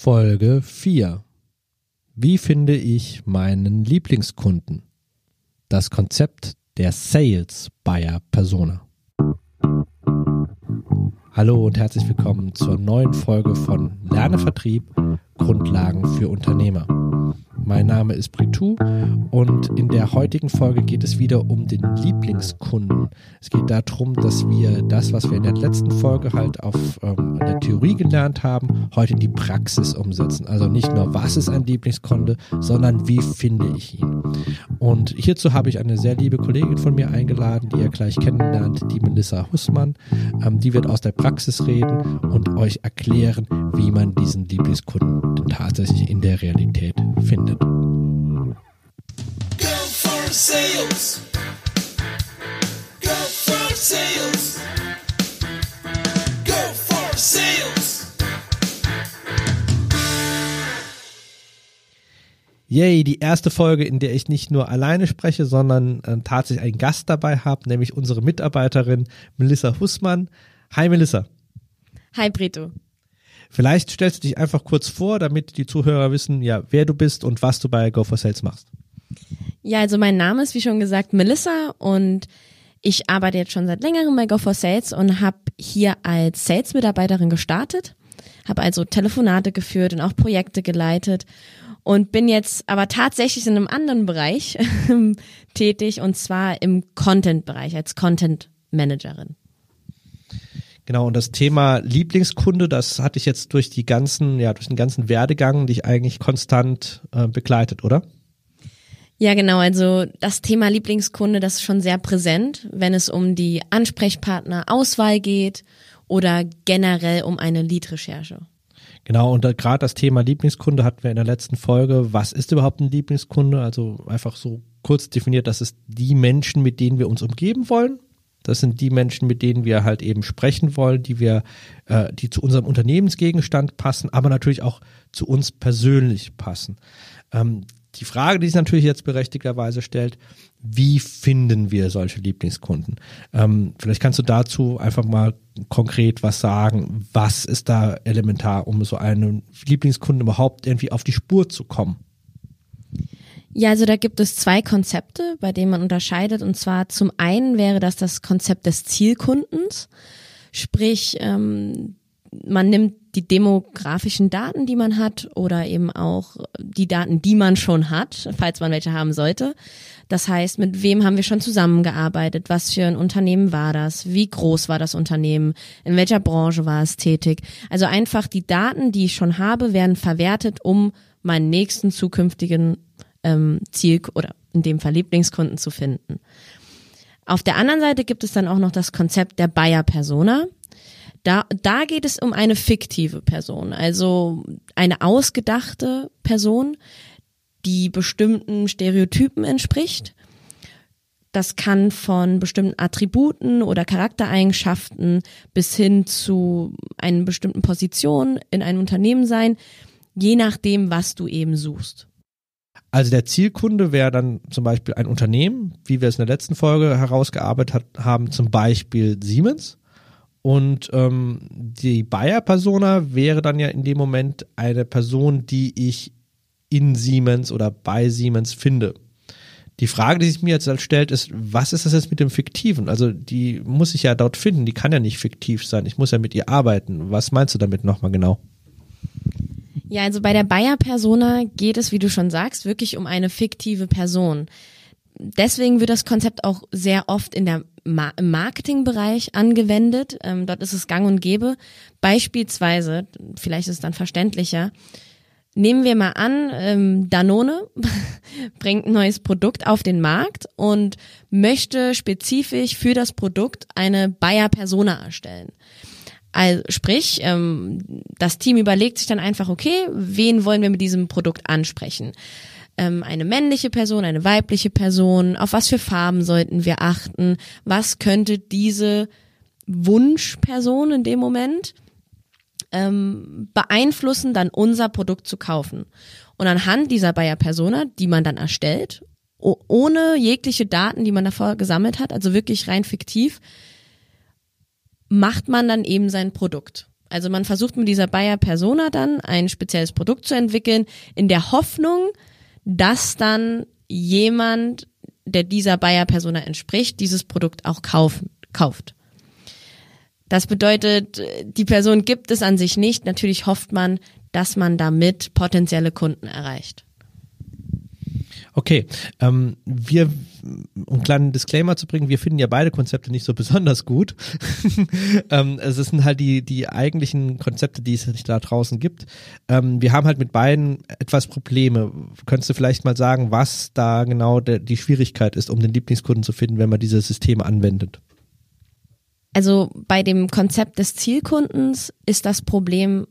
Folge 4. Wie finde ich meinen Lieblingskunden? Das Konzept der Sales Buyer Persona. Hallo und herzlich willkommen zur neuen Folge von Lerne Vertrieb Grundlagen für Unternehmer. Mein Name ist Britou und in der heutigen Folge geht es wieder um den Lieblingskunden. Es geht darum, dass wir das, was wir in der letzten Folge halt auf ähm, der Theorie gelernt haben, heute in die Praxis umsetzen. Also nicht nur, was ist ein Lieblingskunde, sondern wie finde ich ihn. Und hierzu habe ich eine sehr liebe Kollegin von mir eingeladen, die ihr gleich kennenlernt, die Melissa Hussmann. Ähm, die wird aus der Praxis reden und euch erklären, wie man diesen Lieblingskunden tatsächlich in der Realität findet. Go for sales. Go for sales. Go for sales. Yay, die erste Folge, in der ich nicht nur alleine spreche, sondern äh, tatsächlich einen Gast dabei habe, nämlich unsere Mitarbeiterin Melissa Hussmann. Hi Melissa. Hi Brito. Vielleicht stellst du dich einfach kurz vor, damit die Zuhörer wissen, ja, wer du bist und was du bei Go for Sales machst. Ja, also mein Name ist wie schon gesagt Melissa und ich arbeite jetzt schon seit längerem bei Go for Sales und habe hier als Sales-Mitarbeiterin gestartet, habe also Telefonate geführt und auch Projekte geleitet und bin jetzt aber tatsächlich in einem anderen Bereich tätig und zwar im Content-Bereich als Content-Managerin. Genau, und das Thema Lieblingskunde, das hatte ich jetzt durch die ganzen, ja, durch den ganzen Werdegang dich eigentlich konstant äh, begleitet, oder? Ja, genau. Also das Thema Lieblingskunde, das ist schon sehr präsent, wenn es um die Ansprechpartner-Auswahl geht oder generell um eine Lead-Recherche. Genau, und gerade das Thema Lieblingskunde hatten wir in der letzten Folge. Was ist überhaupt ein Lieblingskunde? Also einfach so kurz definiert, das ist die Menschen, mit denen wir uns umgeben wollen. Das sind die Menschen, mit denen wir halt eben sprechen wollen, die wir, äh, die zu unserem Unternehmensgegenstand passen, aber natürlich auch zu uns persönlich passen. Ähm, die Frage, die sich natürlich jetzt berechtigterweise stellt, wie finden wir solche Lieblingskunden? Ähm, vielleicht kannst du dazu einfach mal konkret was sagen. Was ist da elementar, um so einen Lieblingskunden überhaupt irgendwie auf die Spur zu kommen? Ja, also da gibt es zwei Konzepte, bei denen man unterscheidet. Und zwar zum einen wäre das das Konzept des Zielkundens. Sprich, ähm, man nimmt die demografischen Daten, die man hat, oder eben auch die Daten, die man schon hat, falls man welche haben sollte. Das heißt, mit wem haben wir schon zusammengearbeitet? Was für ein Unternehmen war das? Wie groß war das Unternehmen? In welcher Branche war es tätig? Also einfach die Daten, die ich schon habe, werden verwertet, um meinen nächsten zukünftigen ähm, Ziel oder in dem Fall Lieblingskunden zu finden. Auf der anderen Seite gibt es dann auch noch das Konzept der Buyer Persona. Da, da geht es um eine fiktive Person, also eine ausgedachte Person, die bestimmten Stereotypen entspricht. Das kann von bestimmten Attributen oder Charaktereigenschaften bis hin zu einer bestimmten Position in einem Unternehmen sein, je nachdem, was du eben suchst. Also der Zielkunde wäre dann zum Beispiel ein Unternehmen, wie wir es in der letzten Folge herausgearbeitet haben, zum Beispiel Siemens. Und ähm, die Buyer-Persona wäre dann ja in dem Moment eine Person, die ich in Siemens oder bei Siemens finde. Die Frage, die sich mir jetzt halt stellt, ist, was ist das jetzt mit dem Fiktiven? Also die muss ich ja dort finden, die kann ja nicht fiktiv sein. Ich muss ja mit ihr arbeiten. Was meinst du damit nochmal genau? Ja, also bei der Bayer-Persona geht es, wie du schon sagst, wirklich um eine fiktive Person. Deswegen wird das Konzept auch sehr oft in der Ma im Marketingbereich angewendet. Ähm, dort ist es gang und gäbe. Beispielsweise, vielleicht ist es dann verständlicher, Nehmen wir mal an, ähm, Danone bringt ein neues Produkt auf den Markt und möchte spezifisch für das Produkt eine Bayer Persona erstellen. Also sprich, ähm, das Team überlegt sich dann einfach, okay, wen wollen wir mit diesem Produkt ansprechen? Ähm, eine männliche Person, eine weibliche Person, auf was für Farben sollten wir achten? Was könnte diese Wunschperson in dem Moment ähm, beeinflussen, dann unser Produkt zu kaufen? Und anhand dieser Bayer Persona, die man dann erstellt, ohne jegliche Daten, die man davor gesammelt hat, also wirklich rein fiktiv, macht man dann eben sein Produkt. Also man versucht mit dieser Buyer Persona dann ein spezielles Produkt zu entwickeln, in der Hoffnung, dass dann jemand, der dieser Buyer Persona entspricht, dieses Produkt auch kaufen, kauft. Das bedeutet, die Person gibt es an sich nicht. Natürlich hofft man, dass man damit potenzielle Kunden erreicht. Okay, ähm, wir, um einen kleinen Disclaimer zu bringen, wir finden ja beide Konzepte nicht so besonders gut. ähm, es sind halt die, die eigentlichen Konzepte, die es da draußen gibt. Ähm, wir haben halt mit beiden etwas Probleme. Könntest du vielleicht mal sagen, was da genau de, die Schwierigkeit ist, um den Lieblingskunden zu finden, wenn man diese Systeme anwendet? Also bei dem Konzept des Zielkundens ist das Problem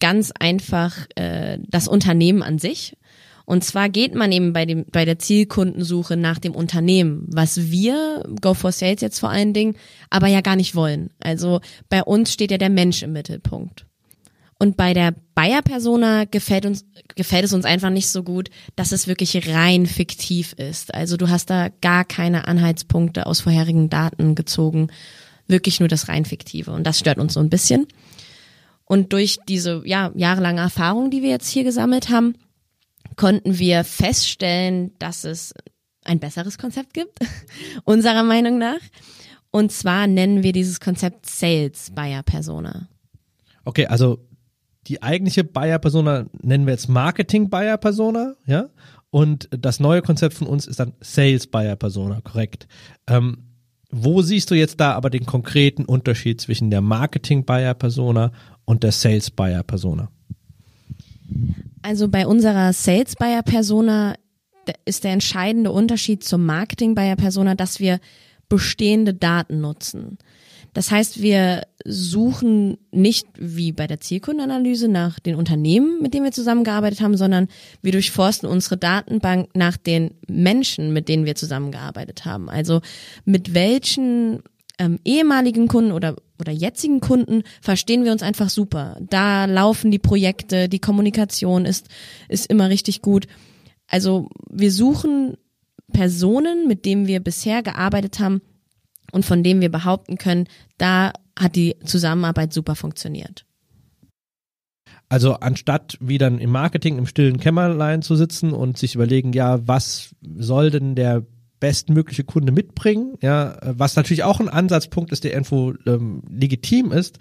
ganz einfach äh, das Unternehmen an sich. Und zwar geht man eben bei, dem, bei der Zielkundensuche nach dem Unternehmen, was wir, Go for Sales jetzt vor allen Dingen, aber ja gar nicht wollen. Also bei uns steht ja der Mensch im Mittelpunkt. Und bei der Bayer-Persona gefällt uns, gefällt es uns einfach nicht so gut, dass es wirklich rein fiktiv ist. Also du hast da gar keine Anhaltspunkte aus vorherigen Daten gezogen. Wirklich nur das rein fiktive. Und das stört uns so ein bisschen. Und durch diese, ja, jahrelange Erfahrung, die wir jetzt hier gesammelt haben, konnten wir feststellen, dass es ein besseres Konzept gibt, unserer Meinung nach. Und zwar nennen wir dieses Konzept Sales Buyer Persona. Okay, also die eigentliche Buyer Persona nennen wir jetzt Marketing Buyer Persona, ja? Und das neue Konzept von uns ist dann Sales Buyer Persona, korrekt. Ähm, wo siehst du jetzt da aber den konkreten Unterschied zwischen der Marketing Buyer Persona und der Sales Buyer Persona? Also bei unserer Sales Buyer Persona ist der entscheidende Unterschied zum Marketing Buyer Persona, dass wir bestehende Daten nutzen. Das heißt, wir suchen nicht wie bei der Zielkundenanalyse nach den Unternehmen, mit denen wir zusammengearbeitet haben, sondern wir durchforsten unsere Datenbank nach den Menschen, mit denen wir zusammengearbeitet haben. Also mit welchen ähm, ehemaligen Kunden oder oder jetzigen Kunden verstehen wir uns einfach super. Da laufen die Projekte, die Kommunikation ist, ist immer richtig gut. Also wir suchen Personen, mit denen wir bisher gearbeitet haben und von denen wir behaupten können, da hat die Zusammenarbeit super funktioniert. Also anstatt wie dann im Marketing im stillen Kämmerlein zu sitzen und sich überlegen, ja, was soll denn der bestmögliche Kunde mitbringen, ja, was natürlich auch ein Ansatzpunkt ist, der irgendwo ähm, legitim ist,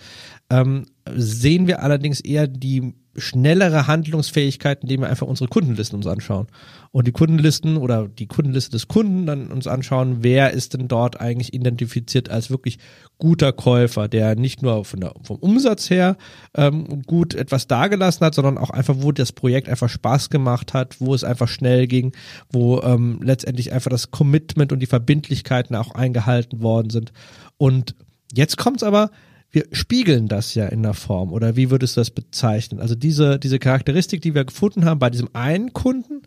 ähm, sehen wir allerdings eher die schnellere Handlungsfähigkeit, indem wir einfach unsere Kundenlisten uns anschauen. Und die Kundenlisten oder die Kundenliste des Kunden dann uns anschauen, wer ist denn dort eigentlich identifiziert als wirklich guter Käufer, der nicht nur von der, vom Umsatz her ähm, gut etwas dagelassen hat, sondern auch einfach, wo das Projekt einfach Spaß gemacht hat, wo es einfach schnell ging, wo ähm, letztendlich einfach das Commitment und die Verbindlichkeiten auch eingehalten worden sind. Und jetzt kommt's aber, wir spiegeln das ja in der Form. Oder wie würdest du das bezeichnen? Also diese, diese Charakteristik, die wir gefunden haben bei diesem einen Kunden,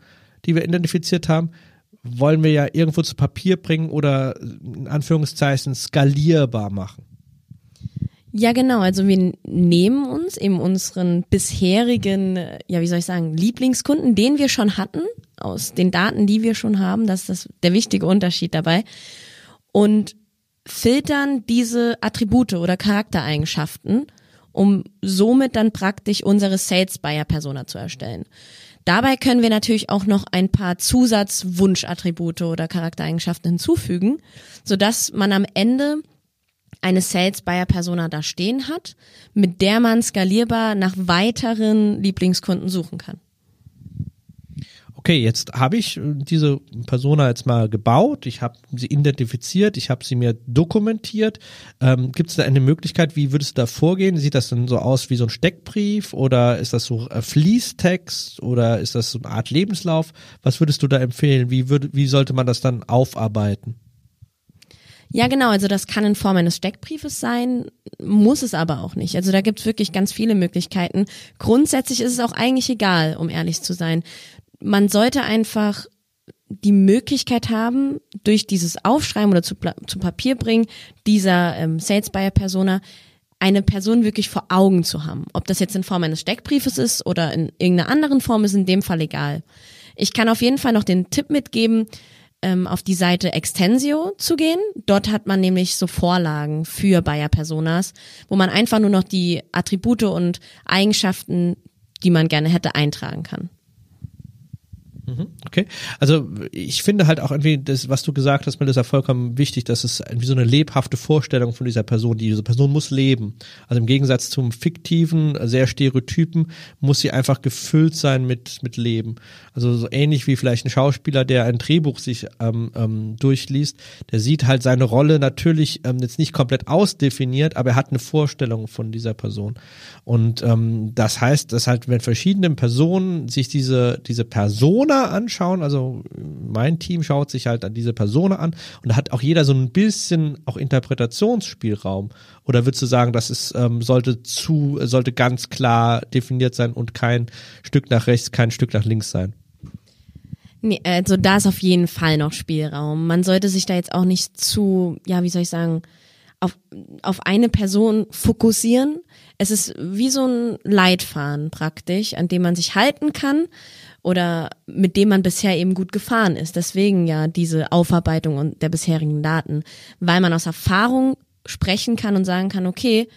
die wir identifiziert haben, wollen wir ja irgendwo zu Papier bringen oder in Anführungszeichen skalierbar machen. Ja, genau. Also wir nehmen uns eben unseren bisherigen, ja, wie soll ich sagen, Lieblingskunden, den wir schon hatten, aus den Daten, die wir schon haben, das ist das, der wichtige Unterschied dabei. Und filtern diese Attribute oder Charaktereigenschaften, um somit dann praktisch unsere Sales Buyer Persona zu erstellen. Dabei können wir natürlich auch noch ein paar Zusatzwunschattribute oder Charaktereigenschaften hinzufügen, sodass man am Ende eine Sales Buyer Persona da stehen hat, mit der man skalierbar nach weiteren Lieblingskunden suchen kann okay, jetzt habe ich äh, diese Persona jetzt mal gebaut, ich habe sie identifiziert, ich habe sie mir dokumentiert. Ähm, Gibt es da eine Möglichkeit, wie würdest du da vorgehen? Sieht das dann so aus wie so ein Steckbrief oder ist das so äh, Fließtext oder ist das so eine Art Lebenslauf? Was würdest du da empfehlen? Wie, würd, wie sollte man das dann aufarbeiten? Ja, genau. Also das kann in Form eines Steckbriefes sein, muss es aber auch nicht. Also da gibt es wirklich ganz viele Möglichkeiten. Grundsätzlich ist es auch eigentlich egal, um ehrlich zu sein man sollte einfach die Möglichkeit haben, durch dieses Aufschreiben oder zu, zu Papier bringen dieser ähm, Sales Buyer Persona eine Person wirklich vor Augen zu haben. Ob das jetzt in Form eines Steckbriefes ist oder in irgendeiner anderen Form, ist in dem Fall egal. Ich kann auf jeden Fall noch den Tipp mitgeben, ähm, auf die Seite Extensio zu gehen. Dort hat man nämlich so Vorlagen für Bayer Personas, wo man einfach nur noch die Attribute und Eigenschaften, die man gerne hätte, eintragen kann. Mm-hmm. Okay. Also ich finde halt auch irgendwie das, was du gesagt hast, Melissa, vollkommen wichtig, dass es irgendwie so eine lebhafte Vorstellung von dieser Person, diese Person muss leben. Also im Gegensatz zum fiktiven, sehr stereotypen, muss sie einfach gefüllt sein mit, mit Leben. Also so ähnlich wie vielleicht ein Schauspieler, der ein Drehbuch sich ähm, ähm, durchliest, der sieht halt seine Rolle natürlich ähm, jetzt nicht komplett ausdefiniert, aber er hat eine Vorstellung von dieser Person. Und ähm, das heißt, dass halt, wenn verschiedene Personen sich diese, diese Persona Persona anschauen. Also mein Team schaut sich halt an diese Persona an und da hat auch jeder so ein bisschen auch Interpretationsspielraum. Oder würdest du sagen, das ist, ähm, sollte zu, sollte ganz klar definiert sein und kein Stück nach rechts, kein Stück nach links sein? Nee, also da ist auf jeden Fall noch Spielraum. Man sollte sich da jetzt auch nicht zu, ja, wie soll ich sagen, auf, auf eine Person fokussieren. Es ist wie so ein Leitfaden praktisch, an dem man sich halten kann oder mit dem man bisher eben gut gefahren ist. Deswegen ja diese Aufarbeitung der bisherigen Daten, weil man aus Erfahrung sprechen kann und sagen kann, okay,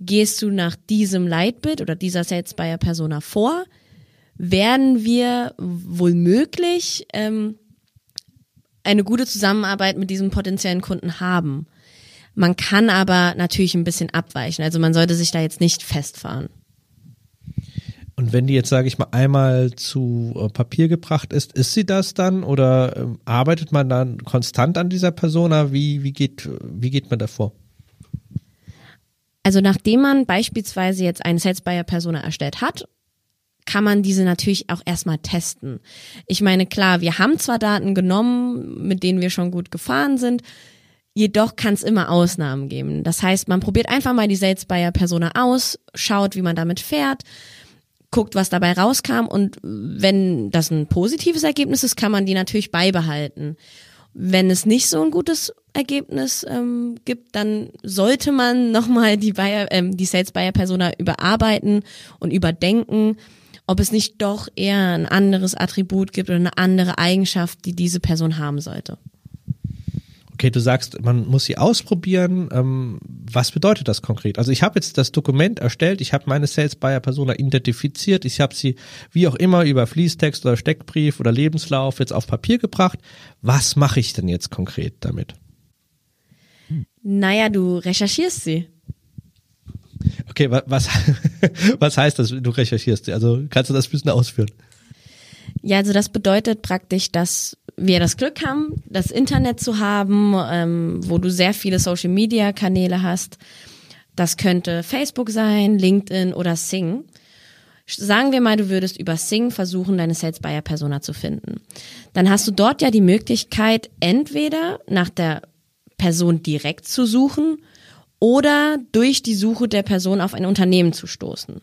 gehst du nach diesem Leitbild oder dieser Sales Buyer Persona vor, werden wir wohl möglich ähm, eine gute Zusammenarbeit mit diesem potenziellen Kunden haben. Man kann aber natürlich ein bisschen abweichen. Also man sollte sich da jetzt nicht festfahren. Und wenn die jetzt, sage ich mal, einmal zu äh, Papier gebracht ist, ist sie das dann oder äh, arbeitet man dann konstant an dieser Persona? Wie, wie, geht, wie geht man davor? Also nachdem man beispielsweise jetzt eine Sales Buyer Persona erstellt hat, kann man diese natürlich auch erstmal testen. Ich meine, klar, wir haben zwar Daten genommen, mit denen wir schon gut gefahren sind, jedoch kann es immer Ausnahmen geben. Das heißt, man probiert einfach mal die Sales Buyer Persona aus, schaut, wie man damit fährt guckt, was dabei rauskam und wenn das ein positives Ergebnis ist, kann man die natürlich beibehalten. Wenn es nicht so ein gutes Ergebnis ähm, gibt, dann sollte man nochmal die, Buyer, ähm, die Sales Buyer Persona überarbeiten und überdenken, ob es nicht doch eher ein anderes Attribut gibt oder eine andere Eigenschaft, die diese Person haben sollte. Okay, du sagst, man muss sie ausprobieren. Ähm, was bedeutet das konkret? Also ich habe jetzt das Dokument erstellt, ich habe meine Sales Buyer Persona identifiziert, ich habe sie wie auch immer über Fließtext oder Steckbrief oder Lebenslauf jetzt auf Papier gebracht. Was mache ich denn jetzt konkret damit? Naja, du recherchierst sie. Okay, was, was heißt das, du recherchierst sie? Also kannst du das ein bisschen ausführen? Ja, also das bedeutet praktisch, dass wir das Glück haben, das Internet zu haben, ähm, wo du sehr viele Social-Media-Kanäle hast. Das könnte Facebook sein, LinkedIn oder Sing. Sagen wir mal, du würdest über Sing versuchen, deine Sales Buyer Persona zu finden. Dann hast du dort ja die Möglichkeit, entweder nach der Person direkt zu suchen oder durch die Suche der Person auf ein Unternehmen zu stoßen.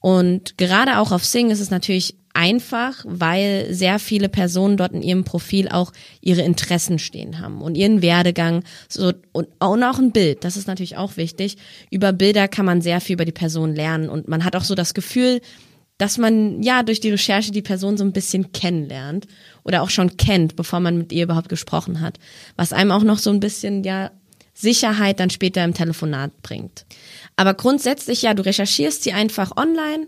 Und gerade auch auf Sing ist es natürlich einfach, weil sehr viele Personen dort in ihrem Profil auch ihre Interessen stehen haben und ihren Werdegang so und auch noch ein Bild. Das ist natürlich auch wichtig. Über Bilder kann man sehr viel über die Person lernen und man hat auch so das Gefühl, dass man ja durch die Recherche die Person so ein bisschen kennenlernt oder auch schon kennt, bevor man mit ihr überhaupt gesprochen hat, was einem auch noch so ein bisschen ja Sicherheit dann später im Telefonat bringt. Aber grundsätzlich ja, du recherchierst sie einfach online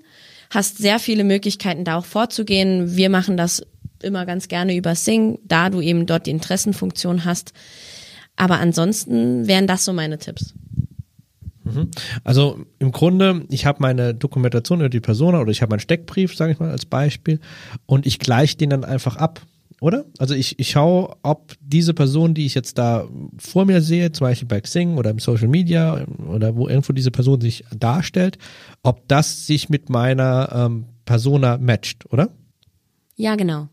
hast sehr viele Möglichkeiten, da auch vorzugehen. Wir machen das immer ganz gerne über Sing, da du eben dort die Interessenfunktion hast. Aber ansonsten wären das so meine Tipps. Mhm. Also im Grunde, ich habe meine Dokumentation über die Person oder ich habe meinen Steckbrief, sage ich mal als Beispiel, und ich gleiche den dann einfach ab oder? Also ich, ich schaue, ob diese Person, die ich jetzt da vor mir sehe, zum Beispiel bei Xing oder im Social Media oder wo irgendwo diese Person sich darstellt, ob das sich mit meiner ähm, Persona matcht, oder? Ja, genau.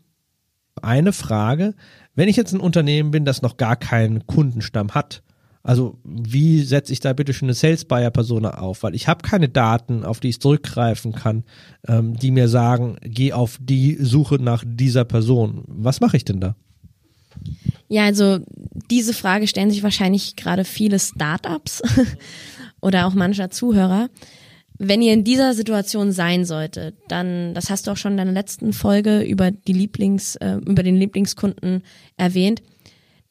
Eine Frage, wenn ich jetzt ein Unternehmen bin, das noch gar keinen Kundenstamm hat, also wie setze ich da bitte schon eine Sales Buyer Persona auf? Weil ich habe keine Daten, auf die ich zurückgreifen kann, ähm, die mir sagen, geh auf die Suche nach dieser Person. Was mache ich denn da? Ja, also diese Frage stellen sich wahrscheinlich gerade viele Startups oder auch mancher Zuhörer. wenn ihr in dieser Situation sein solltet, dann, das hast du auch schon in deiner letzten Folge über die Lieblings, äh, über den Lieblingskunden erwähnt,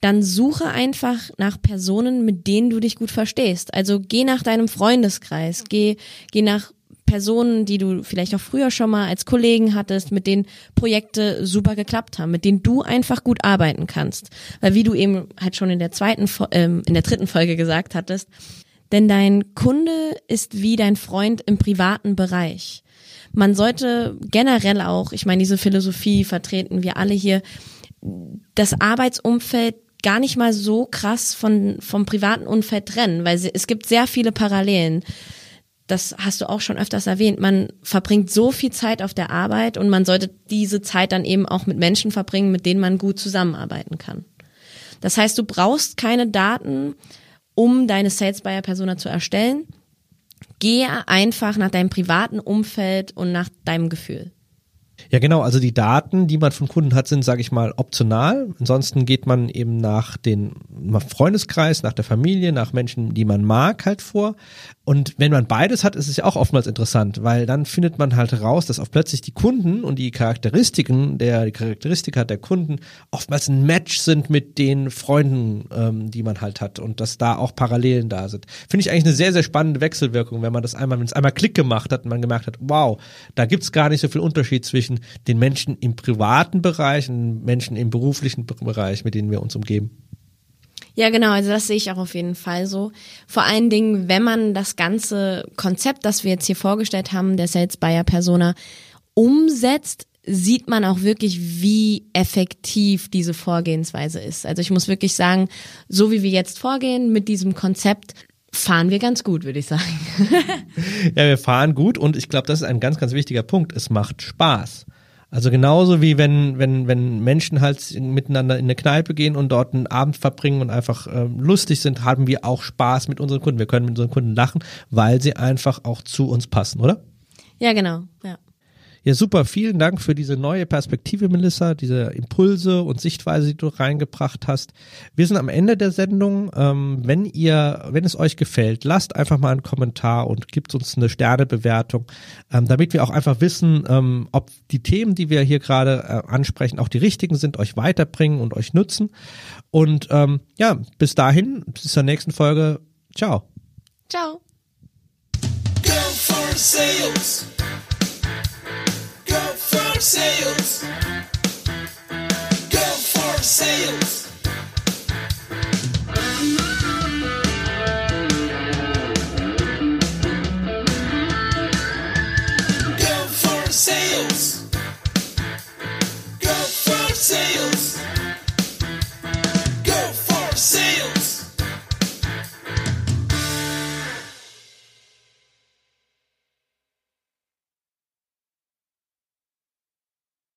dann suche einfach nach Personen, mit denen du dich gut verstehst. Also geh nach deinem Freundeskreis, geh, geh nach Personen, die du vielleicht auch früher schon mal als Kollegen hattest, mit denen Projekte super geklappt haben, mit denen du einfach gut arbeiten kannst. Weil wie du eben halt schon in der zweiten, ähm, in der dritten Folge gesagt hattest, denn dein Kunde ist wie dein Freund im privaten Bereich. Man sollte generell auch, ich meine, diese Philosophie vertreten wir alle hier, das Arbeitsumfeld gar nicht mal so krass von, vom privaten Umfeld trennen, weil es gibt sehr viele Parallelen. Das hast du auch schon öfters erwähnt. Man verbringt so viel Zeit auf der Arbeit und man sollte diese Zeit dann eben auch mit Menschen verbringen, mit denen man gut zusammenarbeiten kann. Das heißt, du brauchst keine Daten, um deine Sales Buyer Persona zu erstellen. Gehe einfach nach deinem privaten Umfeld und nach deinem Gefühl. Ja, genau. Also die Daten, die man von Kunden hat, sind, sage ich mal, optional. Ansonsten geht man eben nach den Freundeskreis, nach der Familie, nach Menschen, die man mag, halt vor. Und wenn man beides hat, ist es ja auch oftmals interessant, weil dann findet man halt raus, dass auch plötzlich die Kunden und die Charakteristiken der die Charakteristika der Kunden oftmals ein Match sind mit den Freunden, ähm, die man halt hat und dass da auch Parallelen da sind. Finde ich eigentlich eine sehr, sehr spannende Wechselwirkung, wenn man das einmal, wenn es einmal Klick gemacht hat und man gemerkt hat, wow, da gibt's gar nicht so viel Unterschied zwischen den Menschen im privaten Bereich und Menschen im beruflichen Bereich, mit denen wir uns umgeben. Ja, genau, also das sehe ich auch auf jeden Fall so. Vor allen Dingen, wenn man das ganze Konzept, das wir jetzt hier vorgestellt haben, der Sales Buyer Persona, umsetzt, sieht man auch wirklich, wie effektiv diese Vorgehensweise ist. Also ich muss wirklich sagen, so wie wir jetzt vorgehen mit diesem Konzept, fahren wir ganz gut, würde ich sagen. ja, wir fahren gut und ich glaube, das ist ein ganz, ganz wichtiger Punkt. Es macht Spaß. Also genauso wie wenn, wenn, wenn Menschen halt miteinander in eine Kneipe gehen und dort einen Abend verbringen und einfach äh, lustig sind, haben wir auch Spaß mit unseren Kunden. Wir können mit unseren Kunden lachen, weil sie einfach auch zu uns passen, oder? Ja, genau. Ja. Ja, super. Vielen Dank für diese neue Perspektive, Melissa, diese Impulse und Sichtweise, die du reingebracht hast. Wir sind am Ende der Sendung. Ähm, wenn ihr, wenn es euch gefällt, lasst einfach mal einen Kommentar und gebt uns eine Sternebewertung, ähm, damit wir auch einfach wissen, ähm, ob die Themen, die wir hier gerade äh, ansprechen, auch die richtigen sind, euch weiterbringen und euch nutzen. Und ja, bis dahin, bis zur nächsten Folge. Ciao. Ciao. for sales. Go for sales.